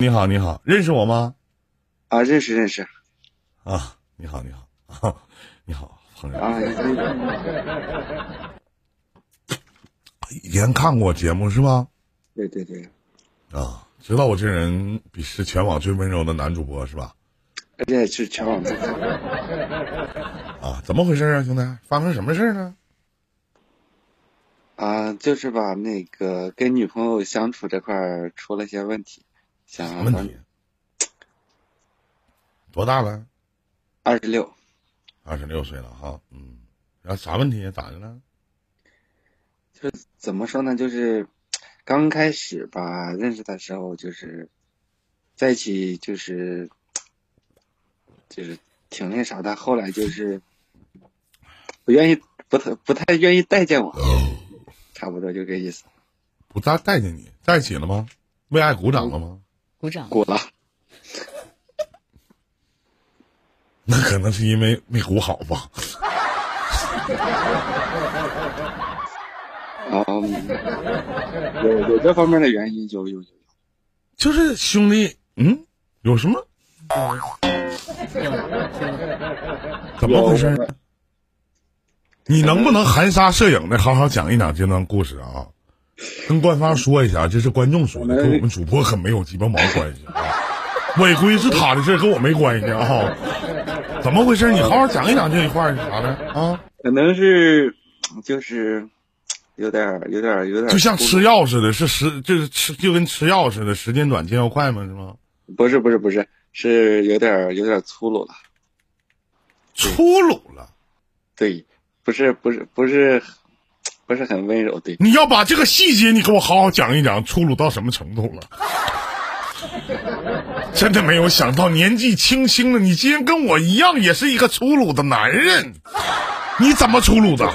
你好，你好，认识我吗？啊，认识认识。啊，你好，你好，你好，朋友。啊，以前看过节目是吧？对对对。啊，知道我这人比是全网最温柔的男主播是吧？而且是全网最。啊，怎么回事啊，兄弟？发生什么事呢？啊，就是吧，那个跟女朋友相处这块出了些问题，想问题。多大了？二十六。二十六岁了哈，嗯，然后啥问题？咋的了？就怎么说呢？就是刚开始吧，认识的时候就是在一起，就是就是挺那啥的。后来就是不愿意，不太不太愿意待见我。差不多就这意思，不大待见你，在一起了吗？为爱鼓掌了吗？鼓掌，鼓了。那可能是因为没鼓好吧。哦，有有这方面的原因，有有有。就是兄弟，嗯，有什么？有，怎么回事？你能不能含沙射影的好好讲一讲这段故事啊？跟官方说一下，这是观众说的，跟我们主播可没有鸡巴毛关系啊。违规是他的事跟我没关系啊。怎么回事？你好好讲一讲这一块是啥呢啊？可能是就是有点有点有点，就像吃药似的，是时就是吃就跟吃药似的，时间短见效快吗？是吗？不是不是不是，是有点有点粗鲁了。粗鲁了，对。不是不是不是，不是很温柔。对，你要把这个细节你给我好好讲一讲，粗鲁到什么程度了？真的没有想到，年纪轻轻的你竟然跟我一样，也是一个粗鲁的男人。你怎么粗鲁的？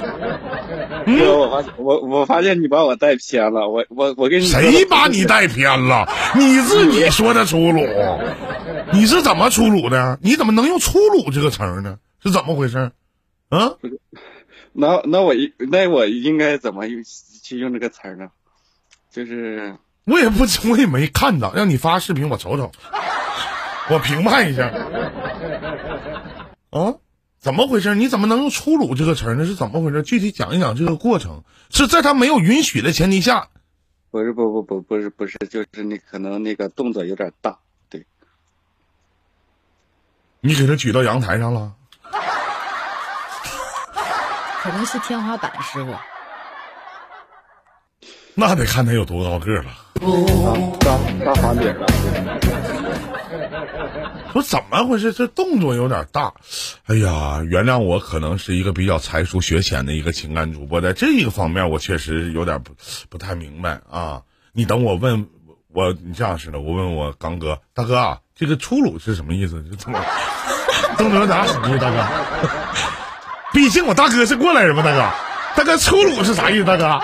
嗯，我发现我我发现你把我带偏了。我我我跟你谁把你带偏了？你自己说的粗鲁，你是怎么粗鲁的？你怎么能用粗鲁这个词儿呢？是怎么回事？啊？那那我应那我应该怎么用去用这个词儿呢？就是我也不我也没看到，让你发视频我瞅瞅，我评判一下。啊，怎么回事？你怎么能用粗鲁这个词儿呢？是怎么回事？具体讲一讲这个过程，是在他没有允许的前提下。不是不不不不是不是，就是你可能那个动作有点大，对。你给他举到阳台上了。可能是天花板师傅，那得看他有多高个了。大大房顶了。说怎么回事？这动作有点大。哎呀，原谅我，可能是一个比较才疏学浅的一个情感主播，在这一个方面，我确实有点不不太明白啊。你等我问我，你这样似的，我问我刚哥，大哥啊，这个粗鲁是什么意思？这怎么 动作有点什么意思，大哥？毕竟我大哥是过来人嘛，大哥，大哥粗鲁是啥意思？大哥，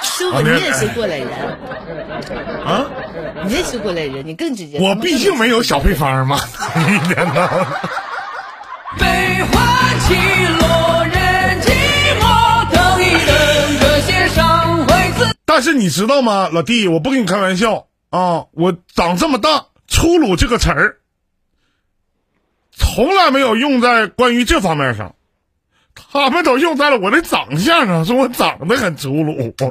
师傅你也是过来人啊？你也是过来人，你更直接。我毕竟没有小配方嘛，一天呐。悲欢起落，人寂寞，等一等，这些伤会自。但是你知道吗，老弟，我不跟你开玩笑啊！我长这么大，粗鲁这个词儿，从来没有用在关于这方面上。他们都用在了我的长相上，说我长得很粗鲁。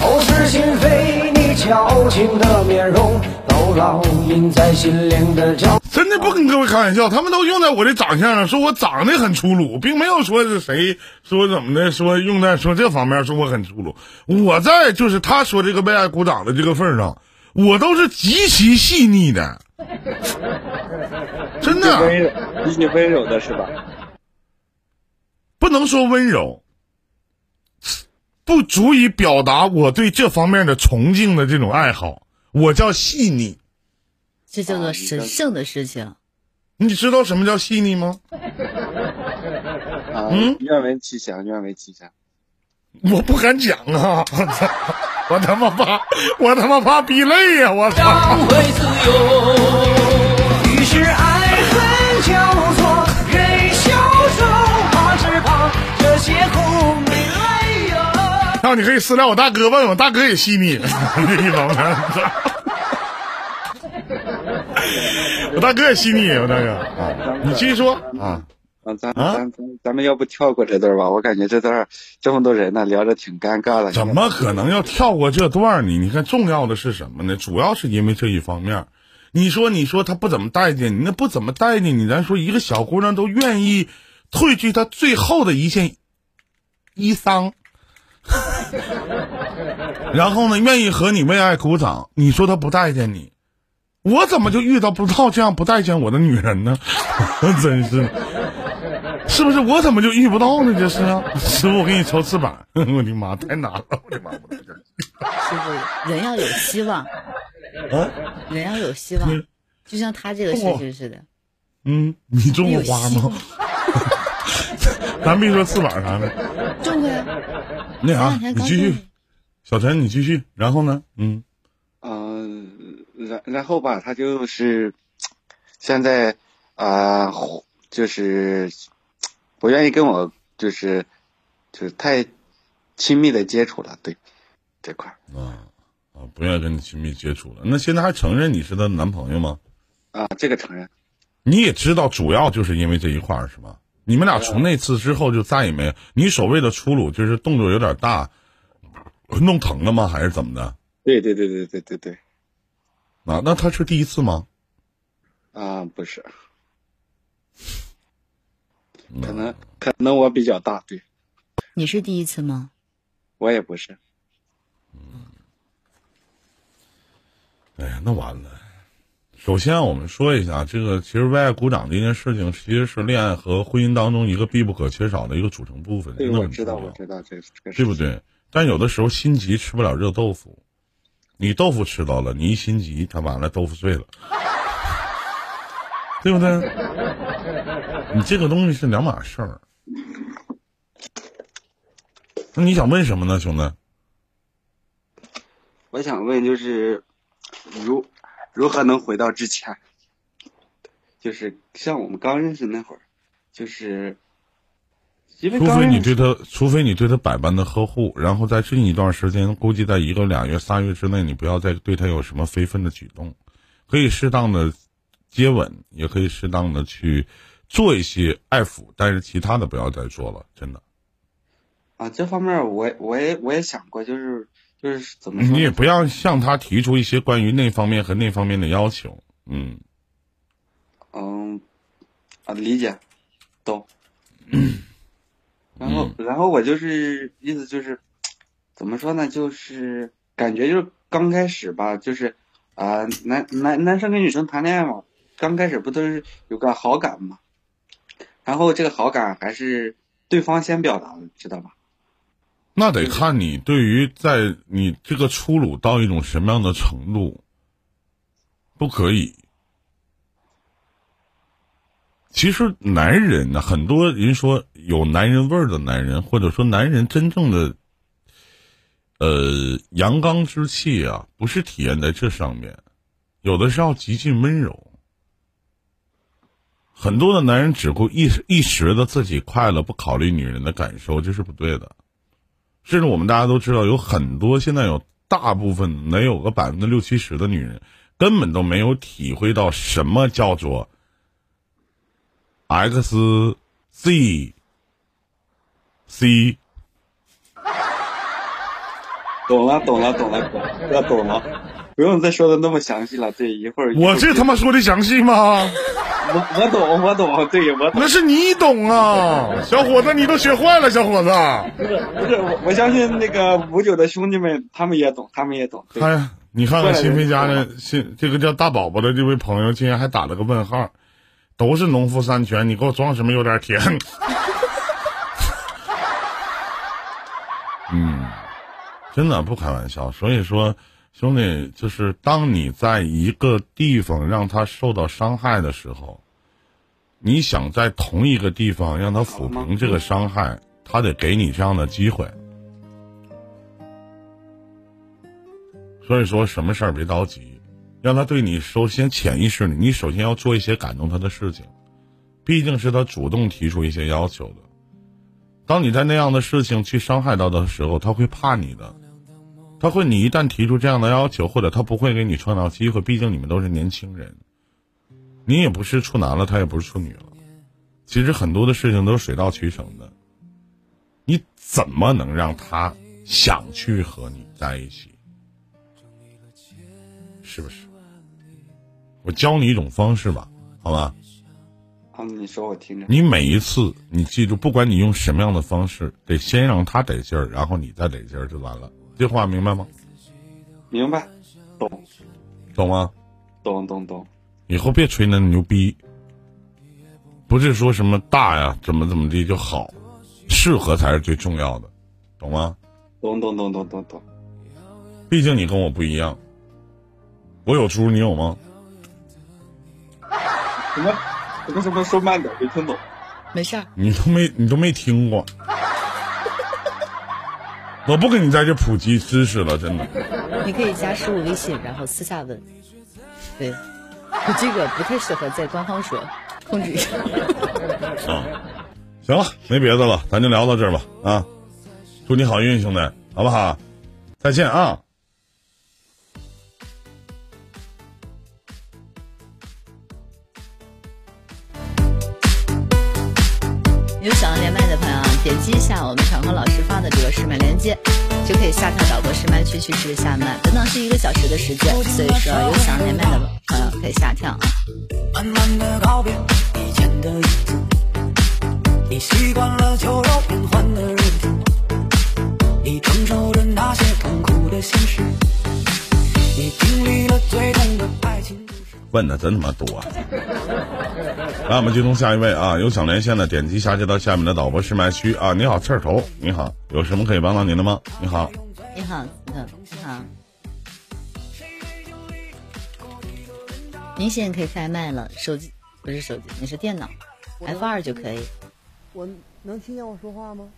口是心非，你矫情的面容都烙印在心灵的角。真的不跟各位开玩笑，他们都用在我的长相上，说我长得很粗鲁，并没有说是谁说怎么的，说用在说这方面说我很粗鲁。我在就是他说这个为爱鼓掌的这个份上，我都是极其细腻的。真的，比你温柔的是吧？不能说温柔，不足以表达我对这方面的崇敬的这种爱好。我叫细腻，这叫做神圣的事情。你知道什么叫细腻吗？嗯，愿闻其详，愿闻其详。我不敢讲啊！我操！我他妈怕，我他妈怕逼泪呀！我操！后你可以私聊我大哥，问我大哥也吸你，这一方面。我大哥也吸你，我大哥啊，你继续说啊。啊，咱咱咱咱们要不跳过这段吧？我感觉这段这么多人呢，聊着挺尴尬的。怎么可能要跳过这段呢？你看，重要的是什么呢？主要是因为这一方面。你说，你说他不怎么待见你，那不怎么待见你。咱说一个小姑娘都愿意褪去她最后的一件衣裳，然后呢，愿意和你为爱鼓掌。你说他不待见你，我怎么就遇到不到这样不待见我的女人呢？真是。是不是我怎么就遇不到呢？这是师傅，我给你抽翅膀。我的妈，太难了！我的妈，我师傅，人要有希望，啊，人要有希望，就像他这个事情似的。嗯，你种过花吗？咱别说翅膀啥的，种过呀。那啥，你继续，小陈，你继续。然后呢？嗯，嗯，然然后吧，他就是现在啊，就是。不愿意跟我就是就是太亲密的接触了，对这块啊啊，不愿意跟你亲密接触了。那现在还承认你是她男朋友吗？啊，这个承认。你也知道，主要就是因为这一块儿是吧？你们俩从那次之后就再也没有你所谓的粗鲁，就是动作有点大，弄疼了吗？还是怎么的？对对对对对对对。啊，那他是第一次吗？啊，不是。可能可能我比较大，对。你是第一次吗？我也不是。嗯。哎呀，那完了。首先，我们说一下这个，其实为爱鼓掌这件事情，其实是恋爱和婚姻当中一个必不可缺少的一个组成部分。对，我知道，我知道这个，对不对？但有的时候心急吃不了热豆腐，你豆腐吃到了，你一心急，他完了豆腐碎了。对不对？你这个东西是两码事儿。那你想问什么呢，兄弟？我想问，就是如如何能回到之前？就是像我们刚认识那会儿，就是因为除非你对他，除非你对他百般的呵护，然后在这一段时间，估计在一个俩月、仨月之内，你不要再对他有什么非分的举动，可以适当的。接吻也可以适当的去做一些爱抚，但是其他的不要再做了，真的。啊，这方面我我也我也想过，就是就是怎么你也不要向他提出一些关于那方面和那方面的要求，嗯。嗯，啊，理解，懂。然后然后我就是意思就是，怎么说呢？就是感觉就是刚开始吧，就是啊，男男男生跟女生谈恋爱嘛。刚开始不都是有个好感嘛？然后这个好感还是对方先表达的，知道吧？那得看你对于在你这个粗鲁到一种什么样的程度，不可以。其实男人呢，很多人说有男人味儿的男人，或者说男人真正的，呃，阳刚之气啊，不是体现在这上面，有的是要极尽温柔。很多的男人只顾一时一时的自己快乐，不考虑女人的感受，这是不对的。甚至我们大家都知道，有很多现在有大部分能有个百分之六七十的女人，根本都没有体会到什么叫做 X Z C。懂了，懂了，懂了，要懂了，不用再说的那么详细了。对，一会儿我这他妈说的详细吗？我我懂，我懂，对我那是你懂啊，小伙子，你都学坏了，小伙子。不是不是，我我相信那个五九的兄弟们，他们也懂，他们也懂。哎呀，你看看新飞家的新这个叫大宝宝的这位朋友，竟然还打了个问号，都是农夫山泉，你给我装什么有点甜？嗯，真的不开玩笑，所以说。兄弟，就是当你在一个地方让他受到伤害的时候，你想在同一个地方让他抚平这个伤害，他得给你这样的机会。所以说，什么事儿别着急，让他对你首先潜意识里，你首先要做一些感动他的事情，毕竟是他主动提出一些要求的。当你在那样的事情去伤害到的时候，他会怕你的，他会你一旦提出这样的要求，或者他不会给你创造机会，毕竟你们都是年轻人，你也不是处男了，他也不是处女了，其实很多的事情都是水到渠成的，你怎么能让他想去和你在一起？是不是？我教你一种方式吧，好吧？啊，你说我听着。你每一次，你记住，不管你用什么样的方式，得先让他得劲儿，然后你再得劲儿就完了。这话明白吗？明白，懂，懂吗？懂懂懂。以后别吹那牛逼，不是说什么大呀，怎么怎么地就好，适合才是最重要的，懂吗？懂懂懂懂懂懂。毕竟你跟我不一样，我有猪，你有吗？什么？为什么说慢点？没听懂。没事儿。你都没你都没听过，我不跟你在这普及知识了，真的。你可以加十五微信，然后私下问。对，我这个不太适合在官方说，控制一下。啊，行了，没别的了，咱就聊到这儿吧。啊，祝你好运，兄弟，好不好？再见啊。击一下我们场控老师发的这个试麦链接，就可以下跳导播试麦区去试下麦。等等是一个小时的时间，所以说有想要连麦的朋友可以下跳啊。慢慢的告别以前的日子，你习惯了酒肉变换的日子，你承受着那些痛苦的现实，你经历了最痛的爱情。问的真他妈多！来，我们接通下一位啊！有想连线的，点击下接到下面的导播试麦区啊！你好，刺儿头，你好，有什么可以帮到您的吗？你好，你好，嗯，你好，您现在可以开麦了，手机不是手机，你是电脑，F 二就可以。我能听见我说话吗？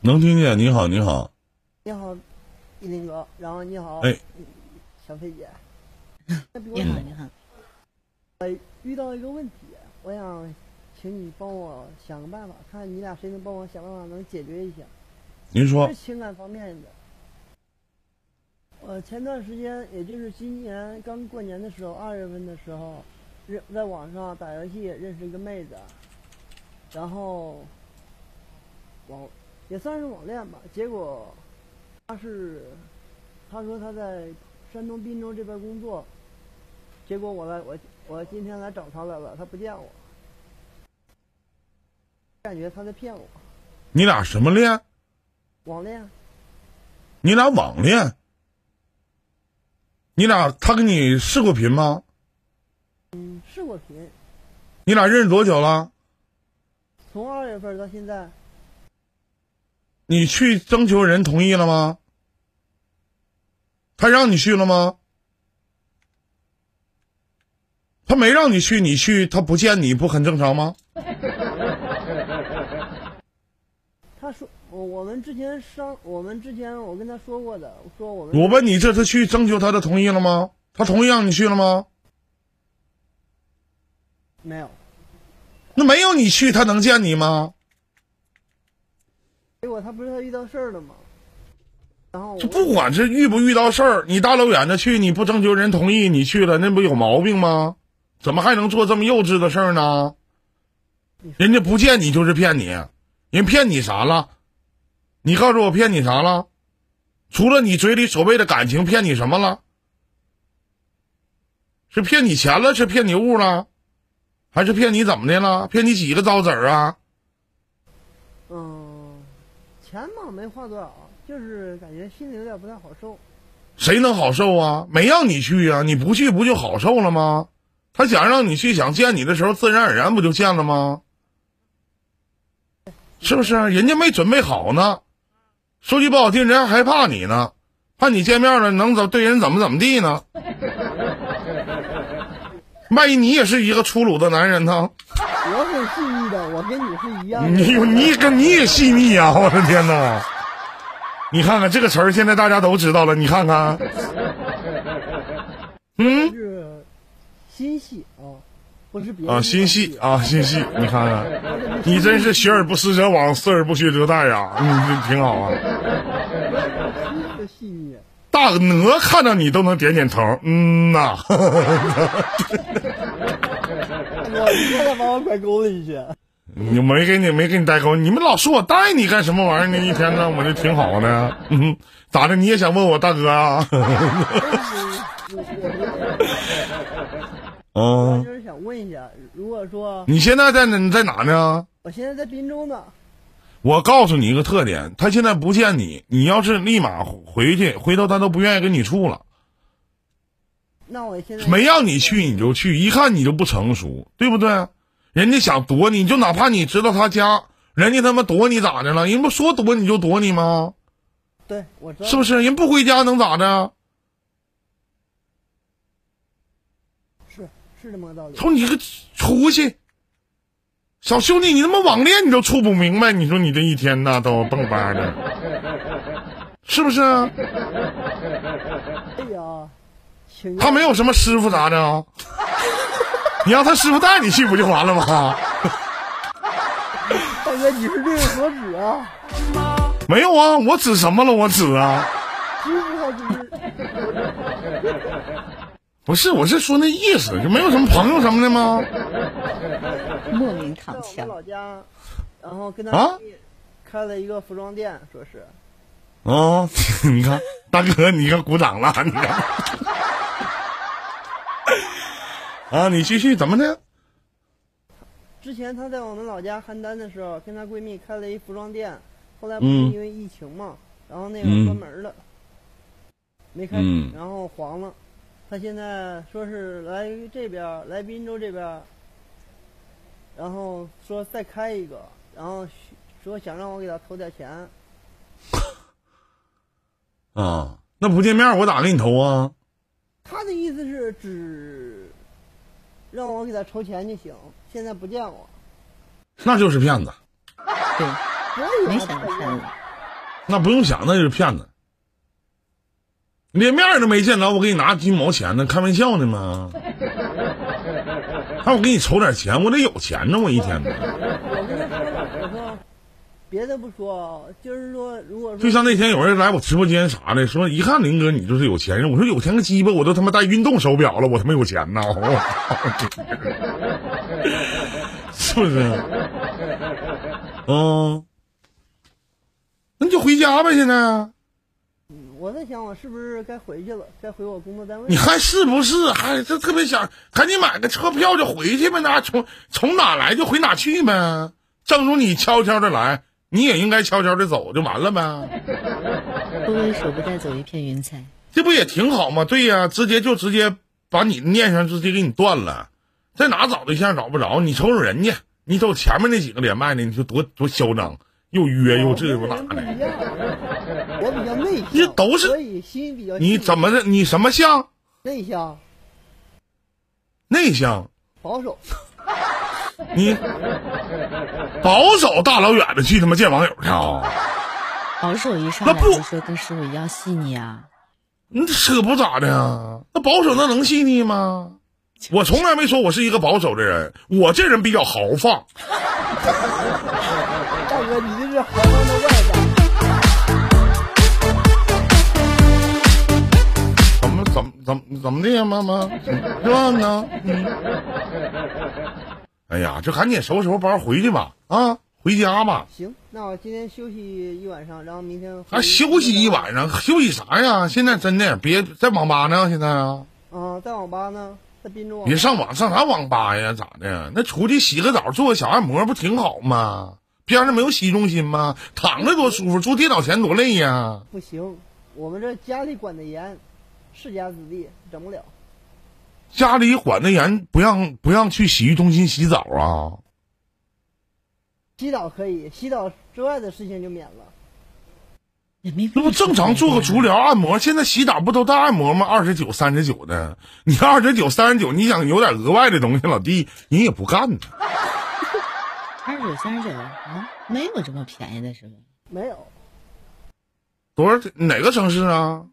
能听见，你好，你好，你好，一林哥，然后你好，哎，小飞姐，你好，你好。呃，遇到一个问题，我想请你帮我想个办法，看你俩谁能帮我想办法能解决一下。您说。是情感方面的。呃，前段时间，也就是今年刚过年的时候，二月份的时候，认在网上打游戏认识一个妹子，然后网也算是网恋吧。结果她是，她说她在山东滨州这边工作，结果我来我。我今天来找他来了，他不见我，感觉他在骗我。你俩什么恋？网恋。你俩网恋？你俩他跟你视过频吗？嗯，视过频。你俩认识多久了？从二月份到现在。你去征求人同意了吗？他让你去了吗？他没让你去，你去，他不见你不很正常吗？他说我我们之前商我们之前我跟他说过的，说我们。我问你，这次去征求他的同意了吗？他同意让你去了吗？没有。那没有你去，他能见你吗？结果他不是他遇到事儿了吗？然后就不管是遇不遇到事儿，你大老远的去，你不征求人同意，你去了，那不有毛病吗？怎么还能做这么幼稚的事儿呢？人家不见你就是骗你，人骗你啥了？你告诉我骗你啥了？除了你嘴里所谓的感情，骗你什么了？是骗你钱了？是骗你物了？还是骗你怎么的了？骗你几个糟子儿啊？嗯，钱嘛没花多少，就是感觉心里有点不太好受。谁能好受啊？没让你去啊？你不去不就好受了吗？他想让你去，想见你的时候，自然而然不就见了吗？是不是？人家没准备好呢。说句不好听，人家害怕你呢，怕你见面了能怎对人怎么怎么地呢？万一你也是一个粗鲁的男人呢？我很细腻的，我跟你是一样的。你你跟你也细腻啊！我的天哪！你看看这个词儿，现在大家都知道了。你看看，嗯。心细啊，不是别的啊，心细啊，心细，你看看，你真是学而不思则罔，思而不学则殆呀，你这挺好啊。这细腻。大鹅看到你都能点点头，嗯呐，我一看他把我拐沟里去。你没给你没给你带沟，你们老说我带你干什么玩意儿呢？一天呢，我就挺好的，嗯，咋的？你也想问我大哥啊？我嗯，就是想问一下，如果说你现在在哪？你在哪呢？我现在在滨州呢，我告诉你一个特点，他现在不见你，你要是立马回去，回头他都不愿意跟你处了。那我现在没让你去你就去，一看你就不成熟，对不对？人家想躲你，就哪怕你知道他家，人家他妈躲你咋的了？人不说躲你就躲你吗？对我知道是不是？人不回家能咋的？是是这么个道理。瞅你个出息！小兄弟，你他妈网恋你都处不明白，你说你这一天呐都蹦吧的，是不是？哎呀，他没有什么师傅啥的啊？你让他师傅带你去不就完了吗？大哥，你是略有所指啊，没有啊，我指什么了？我指啊。不是，我是说那意思，就没有什么朋友什么的吗？莫名躺枪。老家，然后跟他啊闺蜜开了一个服装店，说是啊、你看，大哥，你看鼓掌了，你看。啊，你继续怎么的？之前她在我们老家邯郸的时候，跟她闺蜜开了一服装店，后来不嗯是因为疫情嘛，然后那个嗯关门了，没开，嗯然后黄了。她现在说是来这边，来滨州这边，然后说再开一个，然后说想让我给他投点钱，啊，那不见面我咋给你投啊？他的意思是只让我给他筹钱就行，现在不见我。那就是骗子，对，我也没想到骗子。那不用想，那就是骗子。连面都没见着，我给你拿几毛钱呢？开玩笑呢吗？还我给你筹点钱，我得有钱呢，我一天呢。我跟他说了，我说别的不说，就是说，如果说就像那天有人来我直播间啥的，说一看林哥你就是有钱人，我说有钱个鸡巴，我都他妈戴运动手表了，我他妈有钱呐！是不是？嗯，那你就回家呗，现在我在想，我是不是该回去了，该回我工作单位你？还是不是？还这特别想赶紧买个车票就回去呗，那从从哪来就回哪去呗。正如你悄悄的来，你也应该悄悄的走，就完了呗。不为手不带走一片云彩。这不也挺好吗？对呀、直接就直接把你的念想直接给你断了，在哪找对象找不着？你瞅瞅人家，你瞅前面那几个连麦的，你说多多嚣张，又约又这又那的。我比较内向，这都是所以心比较你怎么的？你什么像？内向、内向？保守？你保守，大老远的去他妈见网友去啊？保守一上来那不就说跟师傅一样细腻啊，你扯不咋的呀？那保守那能细腻吗？我从来没说我是一个保守的人，我这人比较豪放。怎么怎么的呀，妈妈？是吧呢？嗯。哎呀，就赶紧收拾收拾包回去吧，啊，回家吧。行，那我今天休息一晚上，然后明天还休息一晚上，休息啥呀？现在真的别在网吧呢，现在啊，啊，在网吧呢，在滨州网。别上网上啥网吧呀？咋的？那出去洗个澡，做个小按摩不挺好吗？边上没有洗浴中心吗？躺着多舒服，坐电脑前多累呀。不行，我们这家里管得严，世家子弟整不了。家里管的严，不让不让去洗浴中心洗澡啊？洗澡可以，洗澡之外的事情就免了。也没那不正常做个足疗按摩？现在洗澡不都带按摩吗？二十九、三十九的，你二十九、三十九，你想有点额外的东西，老弟人也不干呢。二十九、三十九啊，没有这么便宜的是吗？没有，多少？哪个城市啊？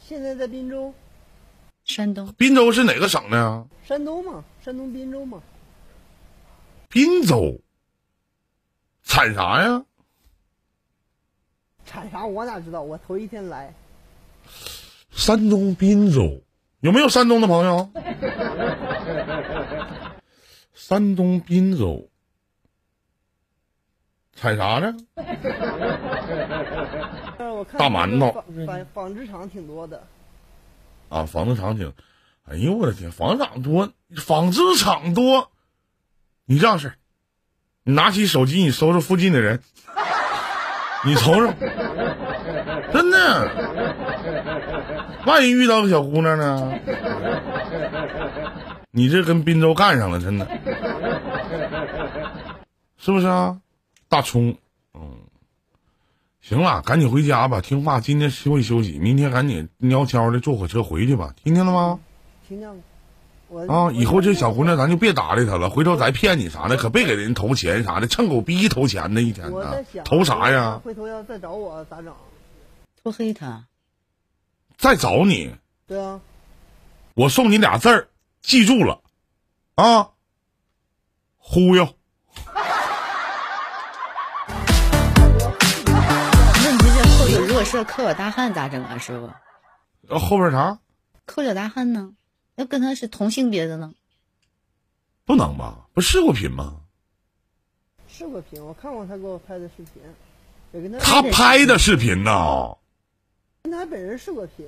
现在在滨州，山东滨州是哪个省的呀？山东嘛，山东滨州嘛。滨州，产啥呀？产啥我哪知道？我头一天来，山东滨州有没有山东的朋友？山东滨州产啥呢？大馒头纺纺纺织厂挺多的，啊，纺织厂挺，哎呦我的天，纺织厂多，纺织厂多，你这样式儿你拿起手机，你搜搜附近的人，你瞅瞅，真的，万一遇到个小姑娘呢？你这跟滨州干上了，真的，是不是啊？大葱，嗯，行了，赶紧回家吧，听话，今天休息休息，明天赶紧悄悄的坐火车回去吧，听见了吗？听见了。我啊，以后这小姑娘咱就别搭理她了，回头再骗你啥的，可别给人投钱啥的，趁狗逼投钱呢，一天呢我在想，投啥呀？回头要再找我咋整？拖黑他，再找你，对啊，我送你俩字儿，记住了，啊，忽悠。是个扣脚大汉咋整啊，师傅？呃后边啥？抠脚大汉呢？要跟他是同性别的呢？不能吧？不视过频吗？视过频，我看过他给我拍的视频，也跟他他拍的视频呢？跟他本人视过频，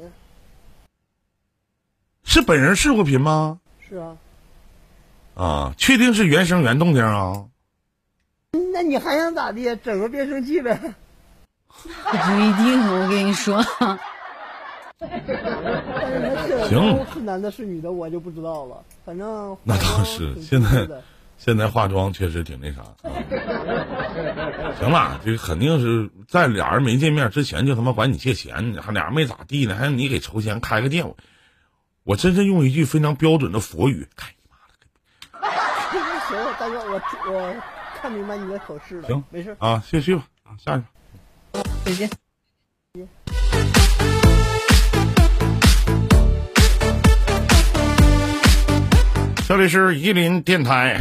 是本人视过频吗？是啊。啊，确定是原声原动静啊？那你还想咋地？整个变声器呗。不一定，我跟你说，行的是男的是女的，我就不知道了。反正那倒是现在现在化妆确实挺那啥。啊、行了，这肯定是在俩人没见面之前就他妈管你借钱，还俩人没咋地呢，还让你给筹钱开个店。我我真是用一句非常标准的佛语，开你妈了个行了，大哥，我我看明白你的口试了。行没事。啊！谢谢吧，啊，下去。再见。这里是伊林电台